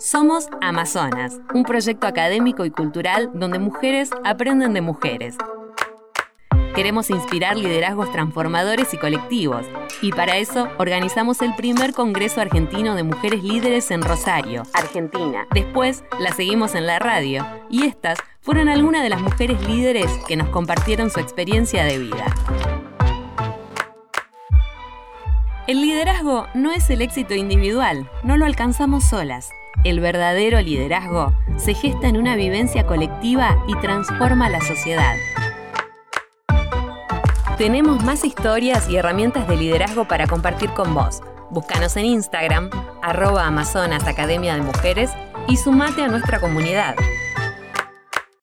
Somos Amazonas, un proyecto académico y cultural donde mujeres aprenden de mujeres. Queremos inspirar liderazgos transformadores y colectivos, y para eso organizamos el primer Congreso Argentino de Mujeres Líderes en Rosario, Argentina. Después la seguimos en la radio, y estas fueron algunas de las mujeres líderes que nos compartieron su experiencia de vida. El liderazgo no es el éxito individual, no lo alcanzamos solas. El verdadero liderazgo se gesta en una vivencia colectiva y transforma la sociedad. Tenemos más historias y herramientas de liderazgo para compartir con vos. Búscanos en Instagram, arroba Amazonas Academia de Mujeres y sumate a nuestra comunidad.